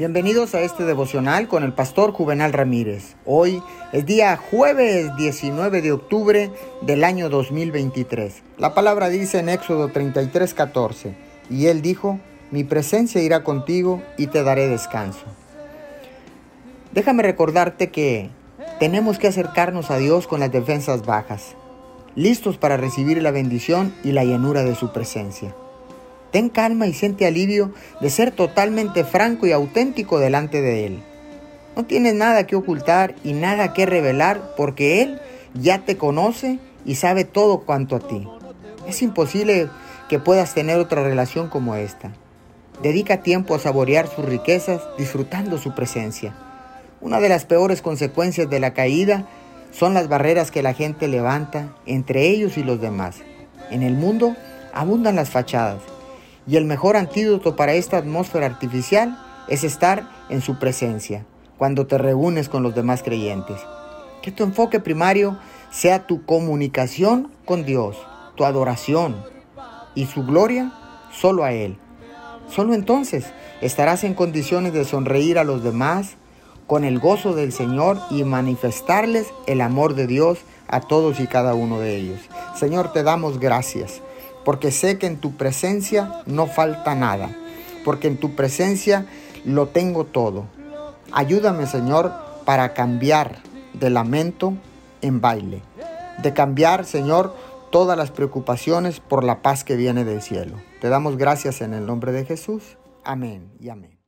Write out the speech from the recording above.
Bienvenidos a este devocional con el pastor Juvenal Ramírez. Hoy es día jueves 19 de octubre del año 2023. La palabra dice en Éxodo 33, 14, y él dijo, mi presencia irá contigo y te daré descanso. Déjame recordarte que tenemos que acercarnos a Dios con las defensas bajas, listos para recibir la bendición y la llenura de su presencia. Ten calma y siente alivio de ser totalmente franco y auténtico delante de Él. No tienes nada que ocultar y nada que revelar porque Él ya te conoce y sabe todo cuanto a ti. Es imposible que puedas tener otra relación como esta. Dedica tiempo a saborear sus riquezas disfrutando su presencia. Una de las peores consecuencias de la caída son las barreras que la gente levanta entre ellos y los demás. En el mundo abundan las fachadas y el mejor antídoto para esta atmósfera artificial es estar en su presencia cuando te reúnes con los demás creyentes. Que tu enfoque primario sea tu comunicación con Dios, tu adoración y su gloria solo a Él. Solo entonces estarás en condiciones de sonreír a los demás con el gozo del Señor y manifestarles el amor de Dios a todos y cada uno de ellos. Señor, te damos gracias porque sé que en tu presencia no falta nada, porque en tu presencia lo tengo todo. Ayúdame, Señor, para cambiar de lamento en baile, de cambiar, Señor, todas las preocupaciones por la paz que viene del cielo. Te damos gracias en el nombre de Jesús. Amén y amén.